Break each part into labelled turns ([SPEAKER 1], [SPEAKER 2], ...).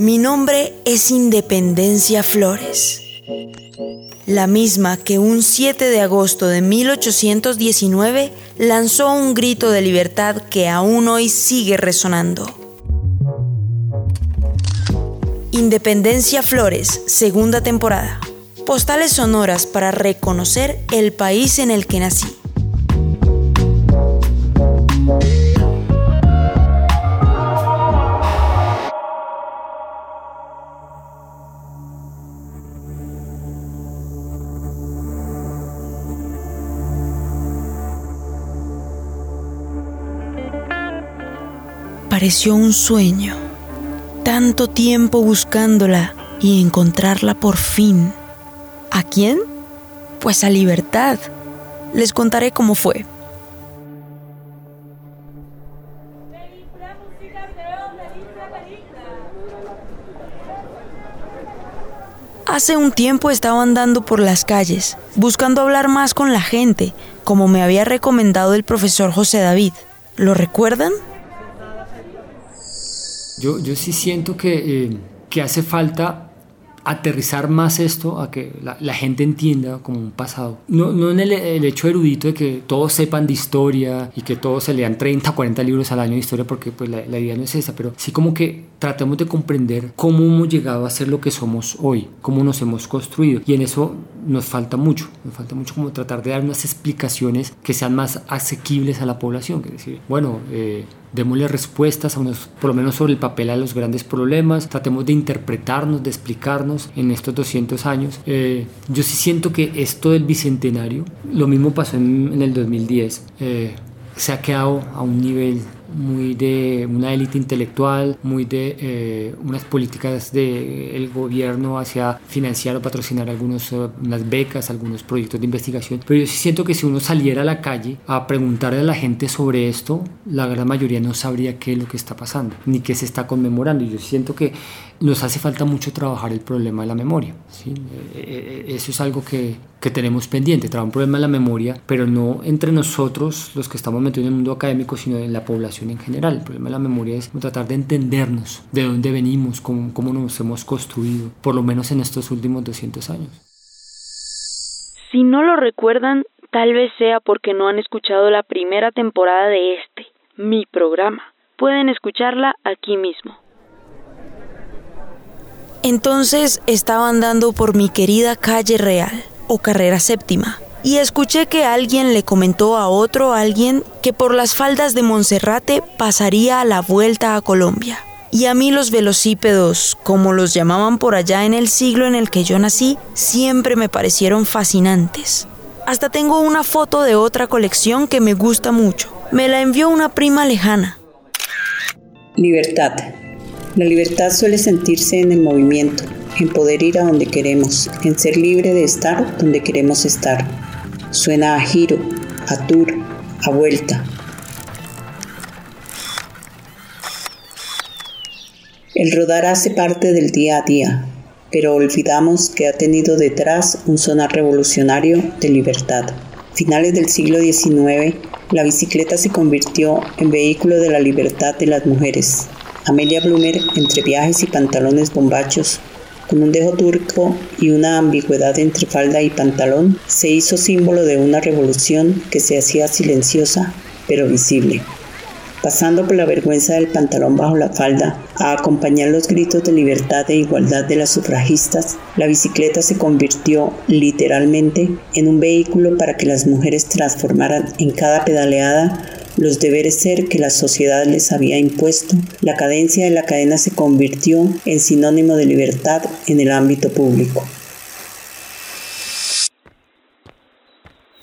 [SPEAKER 1] Mi nombre es Independencia Flores, la misma que un 7 de agosto de 1819 lanzó un grito de libertad que aún hoy sigue resonando. Independencia Flores, segunda temporada. Postales sonoras para reconocer el país en el que nací. Pareció un sueño. Tanto tiempo buscándola y encontrarla por fin. ¿A quién? Pues a libertad. Les contaré cómo fue. Hace un tiempo estaba andando por las calles, buscando hablar más con la gente, como me había recomendado el profesor José David. ¿Lo recuerdan?
[SPEAKER 2] Yo, yo sí siento que, eh, que hace falta aterrizar más esto a que la, gente entienda como un pasado. No, no en el, el, hecho erudito de que todos sepan de historia y que todos se lean 30 o 40 libros al año de historia, porque pues la, la, idea no es esa, pero sí como que tratemos de comprender cómo hemos llegado a ser lo que somos hoy, cómo nos hemos construido. Y en eso nos falta mucho, nos falta mucho como tratar de dar unas explicaciones que sean más asequibles a la población, que decir, bueno, eh, démosle respuestas a unos, por lo menos sobre el papel a los grandes problemas, tratemos de interpretarnos, de explicarnos en estos 200 años. Eh, yo sí siento que esto del bicentenario, lo mismo pasó en, en el 2010, eh, se ha quedado a un nivel muy de una élite intelectual, muy de eh, unas políticas del gobierno hacia financiar o patrocinar algunas uh, unas becas, algunos proyectos de investigación. Pero yo sí siento que si uno saliera a la calle a preguntarle a la gente sobre esto, la gran mayoría no sabría qué es lo que está pasando, ni qué se está conmemorando. Y yo siento que nos hace falta mucho trabajar el problema de la memoria. ¿sí? Eh, eh, eso es algo que, que tenemos pendiente, trabajar un problema de la memoria, pero no entre nosotros, los que estamos metidos en el mundo académico, sino en la población en general. El problema de la memoria es tratar de entendernos, de dónde venimos, cómo, cómo nos hemos construido, por lo menos en estos últimos 200 años.
[SPEAKER 1] Si no lo recuerdan, tal vez sea porque no han escuchado la primera temporada de este, mi programa. Pueden escucharla aquí mismo. Entonces estaba andando por mi querida calle real, o carrera séptima, y escuché que alguien le comentó a otro alguien que por las faldas de Monserrate pasaría a la vuelta a Colombia. Y a mí los velocípedos, como los llamaban por allá en el siglo en el que yo nací, siempre me parecieron fascinantes. Hasta tengo una foto de otra colección que me gusta mucho. Me la envió una prima lejana.
[SPEAKER 3] Libertad. La libertad suele sentirse en el movimiento, en poder ir a donde queremos, en ser libre de estar donde queremos estar. Suena a giro, a tour, a vuelta. El rodar hace parte del día a día, pero olvidamos que ha tenido detrás un sonar revolucionario de libertad. Finales del siglo XIX, la bicicleta se convirtió en vehículo de la libertad de las mujeres. Amelia Blumer, entre viajes y pantalones bombachos, con un dejo turco y una ambigüedad entre falda y pantalón, se hizo símbolo de una revolución que se hacía silenciosa pero visible. Pasando por la vergüenza del pantalón bajo la falda, a acompañar los gritos de libertad e igualdad de las sufragistas, la bicicleta se convirtió literalmente en un vehículo para que las mujeres transformaran en cada pedaleada los deberes ser que la sociedad les había impuesto, la cadencia de la cadena se convirtió en sinónimo de libertad en el ámbito público.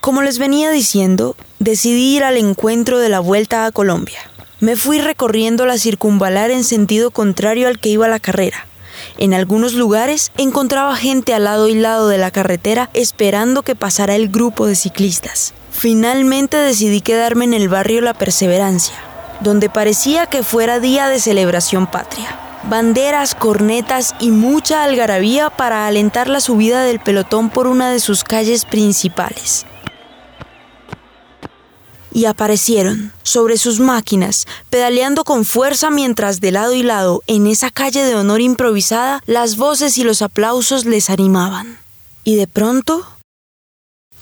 [SPEAKER 1] Como les venía diciendo, decidí ir al encuentro de la vuelta a Colombia. Me fui recorriendo la circunvalar en sentido contrario al que iba la carrera. En algunos lugares encontraba gente al lado y lado de la carretera esperando que pasara el grupo de ciclistas. Finalmente decidí quedarme en el barrio La Perseverancia, donde parecía que fuera día de celebración patria. Banderas, cornetas y mucha algarabía para alentar la subida del pelotón por una de sus calles principales. y aparecieron sobre sus máquinas, pedaleando con fuerza mientras de lado y lado, en esa calle de honor improvisada, las voces y los aplausos les animaban. Y de pronto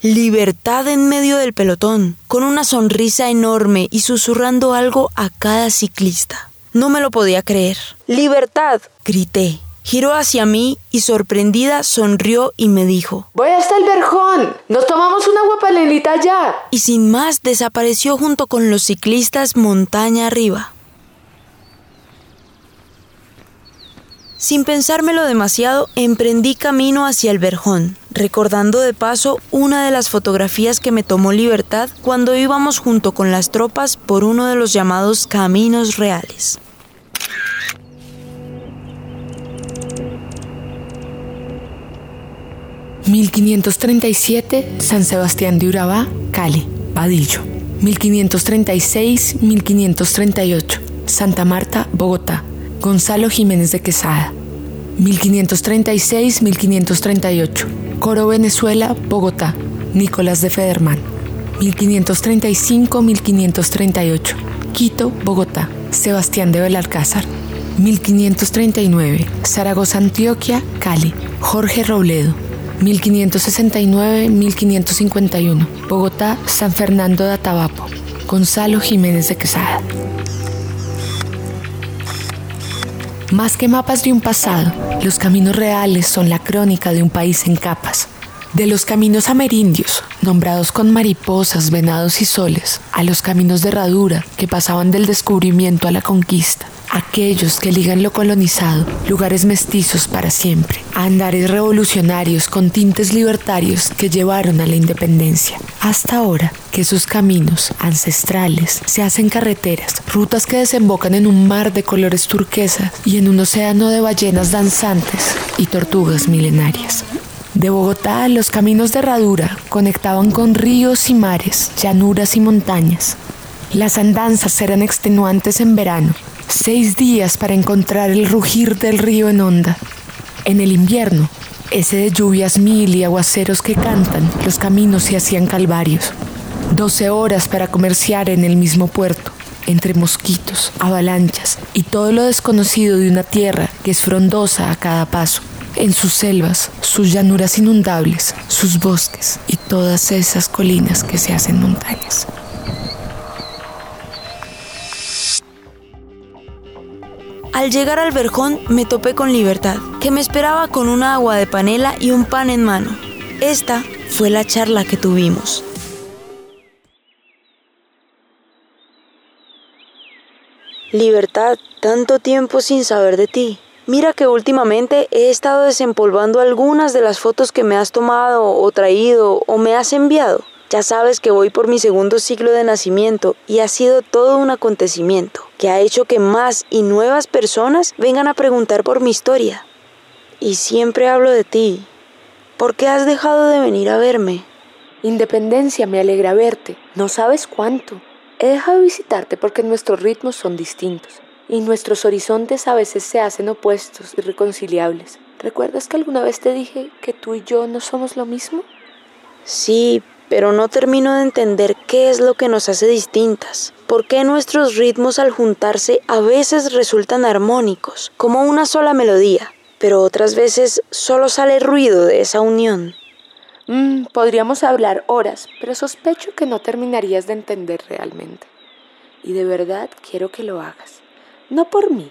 [SPEAKER 1] Libertad en medio del pelotón, con una sonrisa enorme y susurrando algo a cada ciclista. No me lo podía creer. Libertad, grité. Giró hacia mí y sorprendida sonrió y me dijo,
[SPEAKER 4] Voy hasta el verjón. Nos tomamos una guapalelita ya.
[SPEAKER 1] Y sin más desapareció junto con los ciclistas montaña arriba. Sin pensármelo demasiado, emprendí camino hacia el Verjón, recordando de paso una de las fotografías que me tomó Libertad cuando íbamos junto con las tropas por uno de los llamados caminos reales.
[SPEAKER 5] ...1537, San Sebastián de Urabá, Cali, Padillo... ...1536-1538, Santa Marta, Bogotá... Gonzalo Jiménez de Quesada. 1536-1538. Coro Venezuela, Bogotá. Nicolás de Federman. 1535-1538. Quito, Bogotá. Sebastián de Belalcázar. 1539. Zaragoza, Antioquia, Cali. Jorge Robledo. 1569-1551. Bogotá, San Fernando de Atabapo. Gonzalo Jiménez de Quesada. Más que mapas de un pasado, los caminos reales son la crónica de un país en capas. De los caminos amerindios, nombrados con mariposas, venados y soles, a los caminos de herradura que pasaban del descubrimiento a la conquista, aquellos que ligan lo colonizado, lugares mestizos para siempre, a andares revolucionarios con tintes libertarios que llevaron a la independencia, hasta ahora que sus caminos ancestrales se hacen carreteras, rutas que desembocan en un mar de colores turquesas y en un océano de ballenas danzantes y tortugas milenarias. De Bogotá, los caminos de herradura conectaban con ríos y mares, llanuras y montañas. Las andanzas eran extenuantes en verano, seis días para encontrar el rugir del río en onda. En el invierno, ese de lluvias mil y aguaceros que cantan, los caminos se hacían calvarios. Doce horas para comerciar en el mismo puerto, entre mosquitos, avalanchas y todo lo desconocido de una tierra que es frondosa a cada paso en sus selvas, sus llanuras inundables, sus bosques y todas esas colinas que se hacen montañas.
[SPEAKER 1] Al llegar al verjón me topé con Libertad, que me esperaba con un agua de panela y un pan en mano. Esta fue la charla que tuvimos. Libertad, tanto tiempo sin saber de ti. Mira que últimamente he estado desempolvando algunas de las fotos que me has tomado o traído o me has enviado. Ya sabes que voy por mi segundo ciclo de nacimiento y ha sido todo un acontecimiento que ha hecho que más y nuevas personas vengan a preguntar por mi historia. Y siempre hablo de ti. ¿Por qué has dejado de venir a verme?
[SPEAKER 4] Independencia, me alegra verte. No sabes cuánto. He dejado de visitarte porque nuestros ritmos son distintos y nuestros horizontes a veces se hacen opuestos, irreconciliables. ¿Recuerdas que alguna vez te dije que tú y yo no somos lo mismo?
[SPEAKER 1] Sí, pero no termino de entender qué es lo que nos hace distintas. ¿Por qué nuestros ritmos al juntarse a veces resultan armónicos, como una sola melodía, pero otras veces solo sale ruido de esa unión?
[SPEAKER 4] Mm, podríamos hablar horas, pero sospecho que no terminarías de entender realmente. Y de verdad quiero que lo hagas no por mí,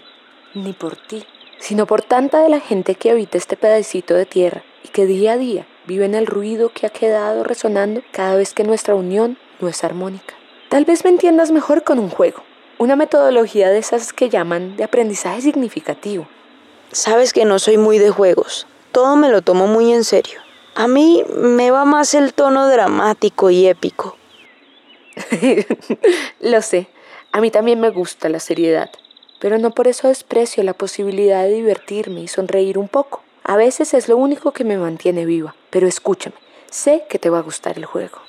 [SPEAKER 4] ni por ti, sino por tanta de la gente que habita este pedacito de tierra y que día a día vive en el ruido que ha quedado resonando cada vez que nuestra unión no es armónica. Tal vez me entiendas mejor con un juego, una metodología de esas que llaman de aprendizaje significativo.
[SPEAKER 1] Sabes que no soy muy de juegos, todo me lo tomo muy en serio. A mí me va más el tono dramático y épico.
[SPEAKER 4] lo sé, a mí también me gusta la seriedad, pero no por eso desprecio la posibilidad de divertirme y sonreír un poco. A veces es lo único que me mantiene viva, pero escúchame, sé que te va a gustar el juego.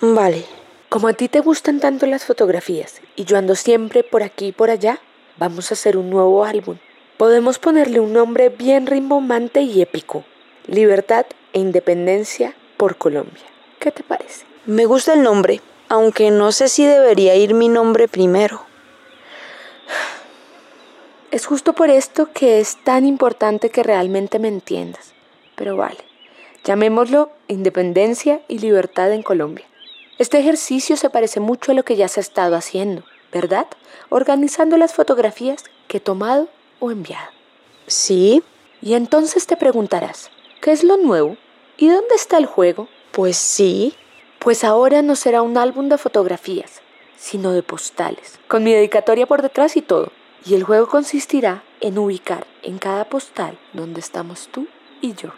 [SPEAKER 1] Vale.
[SPEAKER 4] Como a ti te gustan tanto las fotografías y yo ando siempre por aquí y por allá, vamos a hacer un nuevo álbum. Podemos ponerle un nombre bien rimbombante y épico. Libertad e Independencia por Colombia. ¿Qué te parece?
[SPEAKER 1] Me gusta el nombre, aunque no sé si debería ir mi nombre primero.
[SPEAKER 4] Es justo por esto que es tan importante que realmente me entiendas. Pero vale, llamémoslo independencia y libertad en Colombia. Este ejercicio se parece mucho a lo que ya se ha estado haciendo, ¿verdad? Organizando las fotografías que he tomado o enviado.
[SPEAKER 1] Sí.
[SPEAKER 4] Y entonces te preguntarás, ¿qué es lo nuevo? ¿Y dónde está el juego?
[SPEAKER 1] Pues sí.
[SPEAKER 4] Pues ahora no será un álbum de fotografías, sino de postales, con mi dedicatoria por detrás y todo. Y el juego consistirá en ubicar en cada postal donde estamos tú y yo.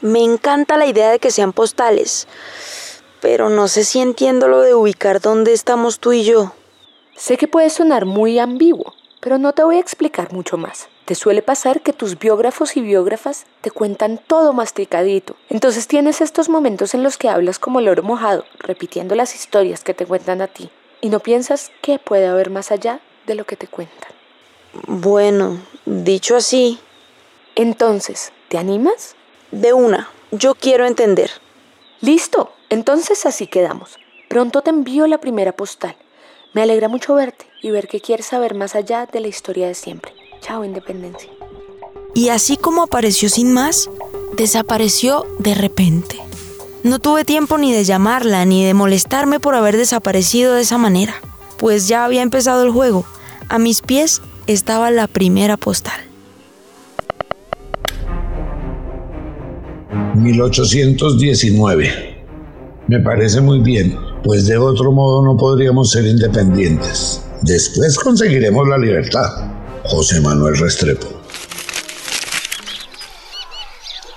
[SPEAKER 1] Me encanta la idea de que sean postales, pero no sé si entiendo lo de ubicar dónde estamos tú y yo.
[SPEAKER 4] Sé que puede sonar muy ambiguo, pero no te voy a explicar mucho más. Te suele pasar que tus biógrafos y biógrafas te cuentan todo masticadito. Entonces tienes estos momentos en los que hablas como loro mojado, repitiendo las historias que te cuentan a ti, y no piensas qué puede haber más allá de lo que te cuentan.
[SPEAKER 1] Bueno, dicho así.
[SPEAKER 4] Entonces, ¿te animas?
[SPEAKER 1] De una, yo quiero entender.
[SPEAKER 4] Listo, entonces así quedamos. Pronto te envío la primera postal. Me alegra mucho verte y ver que quieres saber más allá de la historia de siempre. Chao, Independencia.
[SPEAKER 1] Y así como apareció sin más, desapareció de repente. No tuve tiempo ni de llamarla ni de molestarme por haber desaparecido de esa manera, pues ya había empezado el juego. A mis pies estaba la primera postal.
[SPEAKER 6] 1819. Me parece muy bien, pues de otro modo no podríamos ser independientes. Después conseguiremos la libertad. José Manuel Restrepo.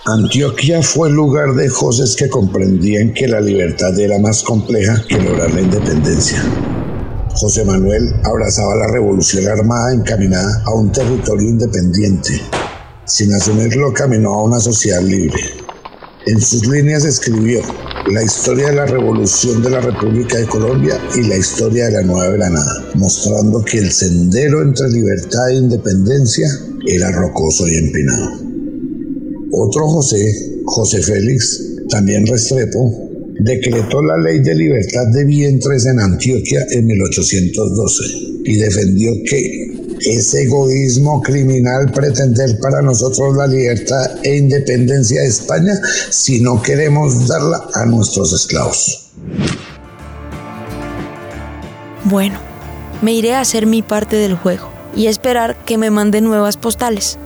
[SPEAKER 6] Antioquia fue el lugar de José que comprendían que la libertad era más compleja que lograr la independencia. José Manuel abrazaba la revolución armada encaminada a un territorio independiente. Sin asumirlo, caminó a una sociedad libre. En sus líneas escribió la historia de la revolución de la República de Colombia y la historia de la Nueva Granada, mostrando que el sendero entre libertad e independencia era rocoso y empinado. Otro José, José Félix, también Restrepo, decretó la ley de libertad de vientres en Antioquia en 1812 y defendió que es egoísmo criminal pretender para nosotros la libertad e independencia de España si no queremos darla a nuestros esclavos.
[SPEAKER 1] Bueno, me iré a hacer mi parte del juego y esperar que me manden nuevas postales.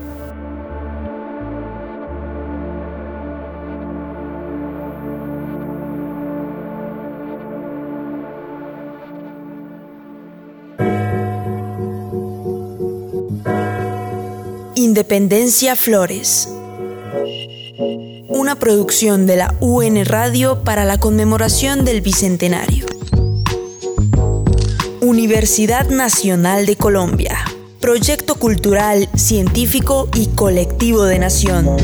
[SPEAKER 1] Independencia Flores. Una producción de la UN Radio para la conmemoración del Bicentenario. Universidad Nacional de Colombia. Proyecto cultural, científico y colectivo de nación.